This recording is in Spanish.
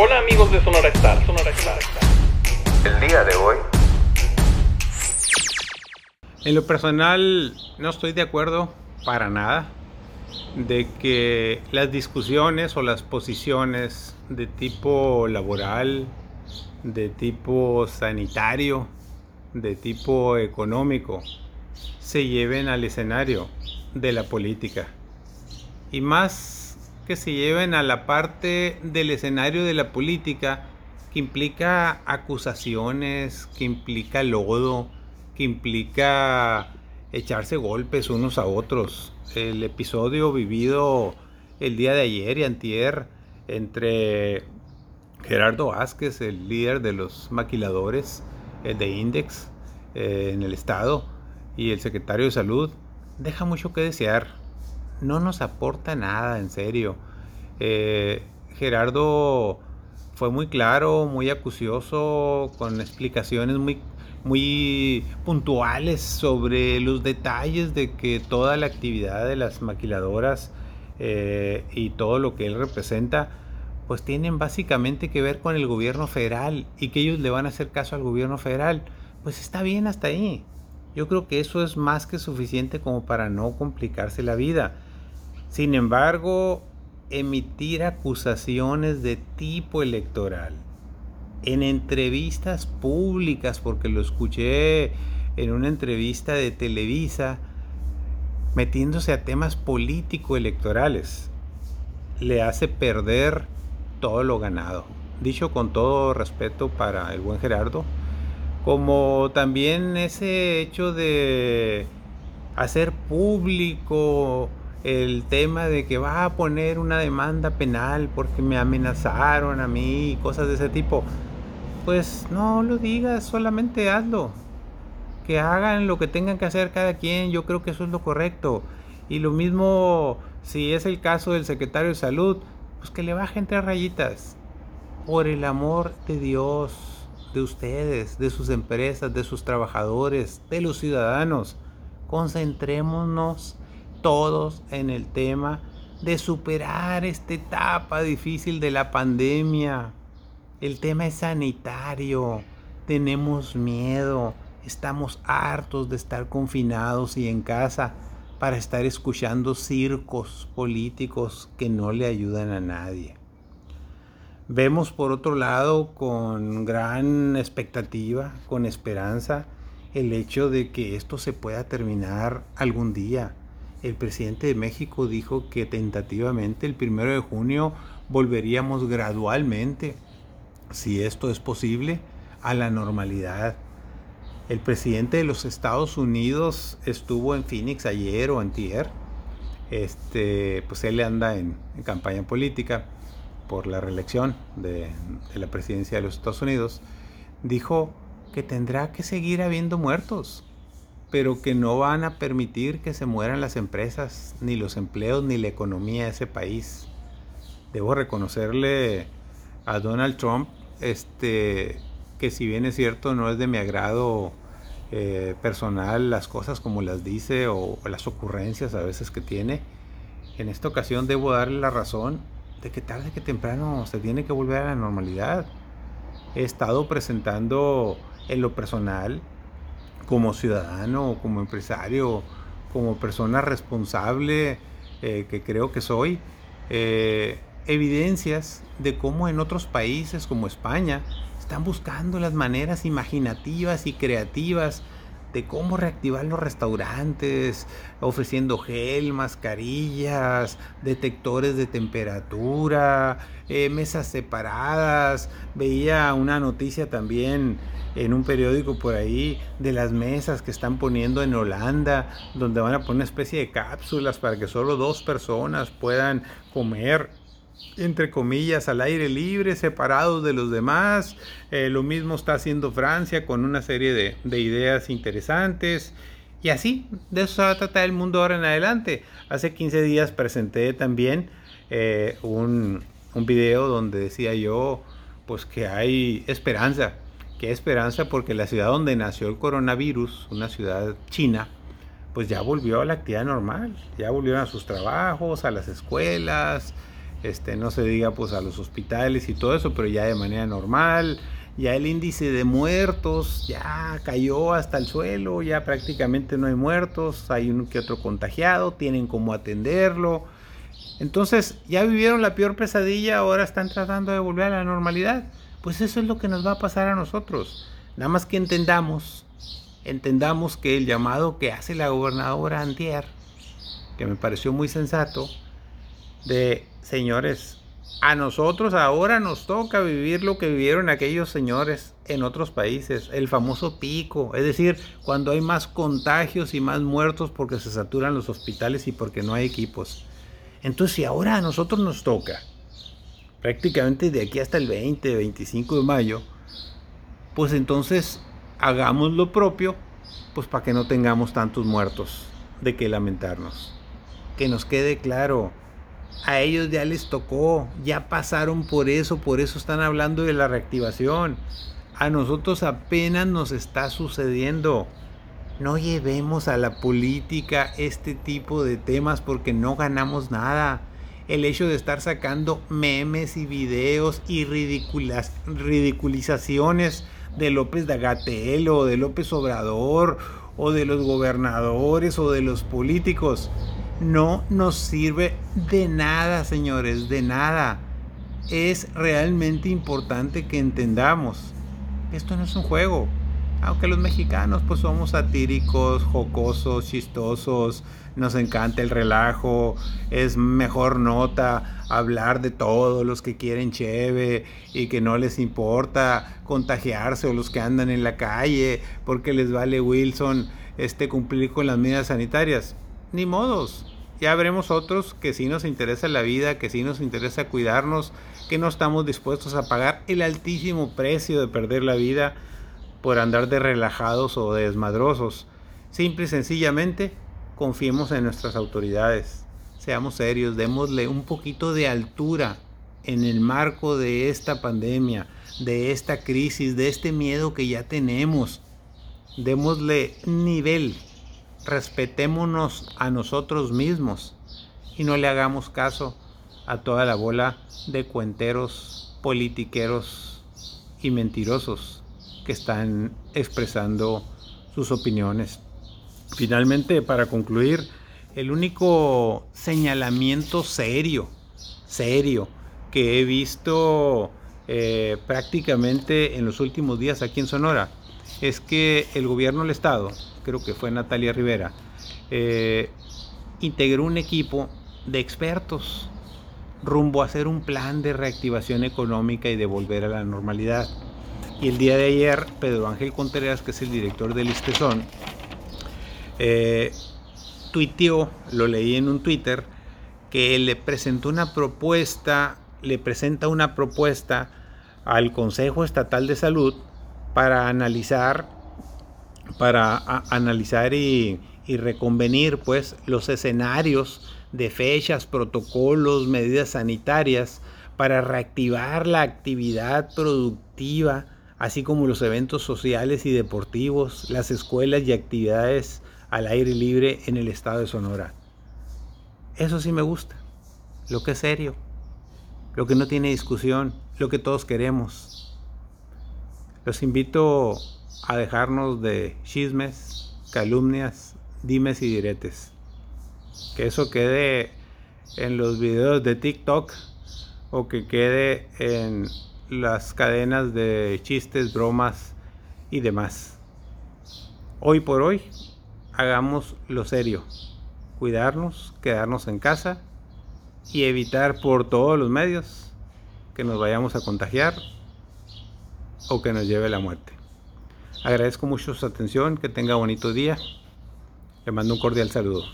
Hola amigos de Sonora Star, Sonora Star. El día de hoy. En lo personal no estoy de acuerdo para nada de que las discusiones o las posiciones de tipo laboral, de tipo sanitario, de tipo económico, se lleven al escenario de la política. Y más que se lleven a la parte del escenario de la política que implica acusaciones, que implica lodo, que implica echarse golpes unos a otros. El episodio vivido el día de ayer y antier entre Gerardo Vázquez, el líder de los maquiladores, el de Index eh, en el estado, y el secretario de salud, deja mucho que desear. No nos aporta nada, en serio. Eh, Gerardo fue muy claro, muy acucioso, con explicaciones muy, muy puntuales sobre los detalles de que toda la actividad de las maquiladoras eh, y todo lo que él representa, pues tienen básicamente que ver con el gobierno federal y que ellos le van a hacer caso al gobierno federal. Pues está bien hasta ahí. Yo creo que eso es más que suficiente como para no complicarse la vida. Sin embargo, emitir acusaciones de tipo electoral en entrevistas públicas, porque lo escuché en una entrevista de Televisa, metiéndose a temas político-electorales, le hace perder todo lo ganado. Dicho con todo respeto para el buen Gerardo, como también ese hecho de hacer público el tema de que va a poner una demanda penal porque me amenazaron a mí, cosas de ese tipo. Pues no lo digas, solamente hazlo. Que hagan lo que tengan que hacer cada quien, yo creo que eso es lo correcto. Y lo mismo si es el caso del secretario de salud, pues que le bajen tres rayitas. Por el amor de Dios de ustedes, de sus empresas, de sus trabajadores, de los ciudadanos. Concentrémonos todos en el tema de superar esta etapa difícil de la pandemia. El tema es sanitario. Tenemos miedo. Estamos hartos de estar confinados y en casa para estar escuchando circos políticos que no le ayudan a nadie. Vemos por otro lado con gran expectativa, con esperanza, el hecho de que esto se pueda terminar algún día. El presidente de México dijo que tentativamente el primero de junio volveríamos gradualmente, si esto es posible, a la normalidad. El presidente de los Estados Unidos estuvo en Phoenix ayer o antier. Este, pues él anda en, en campaña política por la reelección de, la presidencia de los Estados Unidos, dijo que tendrá que seguir habiendo muertos, pero que no van a permitir que se mueran las empresas, ni los empleos, ni la economía de ese país. Debo reconocerle a Donald Trump este, que si bien es cierto no es de mi agrado eh, personal las cosas como las dice o las ocurrencias a veces que tiene, en esta ocasión debo darle la razón de que tarde que temprano se tiene que volver a la normalidad. He estado presentando en lo personal, como ciudadano, como empresario, como persona responsable eh, que creo que soy, eh, evidencias de cómo en otros países como España están buscando las maneras imaginativas y creativas de cómo reactivar los restaurantes, ofreciendo gel, mascarillas, detectores de temperatura, eh, mesas separadas. Veía una noticia también en un periódico por ahí de las mesas que están poniendo en Holanda, donde van a poner una especie de cápsulas para que solo dos personas puedan comer entre comillas, al aire libre, separados de los demás. Eh, lo mismo está haciendo Francia con una serie de, ideas interesantes. Y así, de eso se va a tratar el mundo ahora en adelante. Hace 15 días presenté también eh, un, un video donde decía yo, pues que hay esperanza. Que hay esperanza porque la ciudad donde nació el coronavirus, una ciudad china, pues ya volvió a la actividad normal. Ya volvieron a sus trabajos, a las escuelas, este, no se diga pues a los hospitales y todo eso, pero ya de manera normal, ya el índice de muertos ya cayó hasta el suelo, ya prácticamente no hay muertos, hay un que otro contagiado, tienen cómo atenderlo. Entonces, ya vivieron la peor pesadilla, ahora están tratando de volver a la normalidad. Pues eso es lo que nos va a pasar a nosotros. Nada más que entendamos, entendamos que el llamado que hace la gobernadora Antier, que me pareció muy sensato, de señores, a nosotros ahora nos toca vivir lo que vivieron aquellos señores en otros países, el famoso pico, es decir, cuando hay más contagios y más muertos porque se saturan los hospitales y porque no hay equipos. Entonces, si ahora a nosotros nos toca, prácticamente de aquí hasta el 20, 25 de mayo, pues entonces hagamos lo propio, pues para que no tengamos tantos muertos de que lamentarnos. Que nos quede claro, a ellos ya les tocó, ya pasaron por eso, por eso están hablando de la reactivación. A nosotros apenas nos está sucediendo. No llevemos a la política este tipo de temas porque no ganamos nada. El hecho de estar sacando memes y videos y ridiculizaciones de López Dagatel o de López Obrador o de los gobernadores o de los políticos no nos sirve de nada, señores, de nada. Es realmente importante que entendamos. Esto no es un juego. Aunque los mexicanos pues somos satíricos, jocosos, chistosos, nos encanta el relajo, es mejor nota hablar de todos los que quieren cheve y que no les importa contagiarse o los que andan en la calle porque les vale Wilson este cumplir con las medidas sanitarias ni modos. Ya veremos otros que sí nos interesa la vida, que sí nos interesa cuidarnos, que no estamos dispuestos a pagar el altísimo precio de perder la vida por andar de relajados o de desmadrosos. Simple y sencillamente, confiemos en nuestras autoridades. Seamos serios, démosle un poquito de altura en el marco de esta pandemia, de esta crisis, de este miedo que ya tenemos. Démosle nivel respetémonos a nosotros mismos y no le hagamos caso a toda la bola de cuenteros, politiqueros y mentirosos que están expresando sus opiniones. Finalmente, para concluir, el único señalamiento serio, serio, que he visto eh, prácticamente en los últimos días aquí en Sonora es que el gobierno del estado, creo que fue Natalia Rivera, eh, integró un equipo de expertos rumbo a hacer un plan de reactivación económica y de volver a la normalidad. Y el día de ayer, Pedro Ángel Contreras, que es el director del Istezón, eh, tuiteó, lo leí en un Twitter, que le presentó una propuesta, le presenta una propuesta al Consejo Estatal de Salud para analizar, para analizar y, y reconvenir pues los escenarios de fechas, protocolos, medidas sanitarias para reactivar la actividad productiva, así como los eventos sociales y deportivos, las escuelas y actividades al aire libre en el estado de Sonora. Eso sí me gusta, lo que es serio, lo que no tiene discusión, lo que todos queremos. Los invito a dejarnos de chismes, calumnias, dimes y diretes. Que eso quede en los videos de TikTok o que quede en las cadenas de chistes, bromas y demás. Hoy por hoy, hagamos lo serio. Cuidarnos, quedarnos en casa y evitar por todos los medios que nos vayamos a contagiar o que nos lleve la muerte. Agradezco mucho su atención, que tenga bonito día. Le mando un cordial saludo.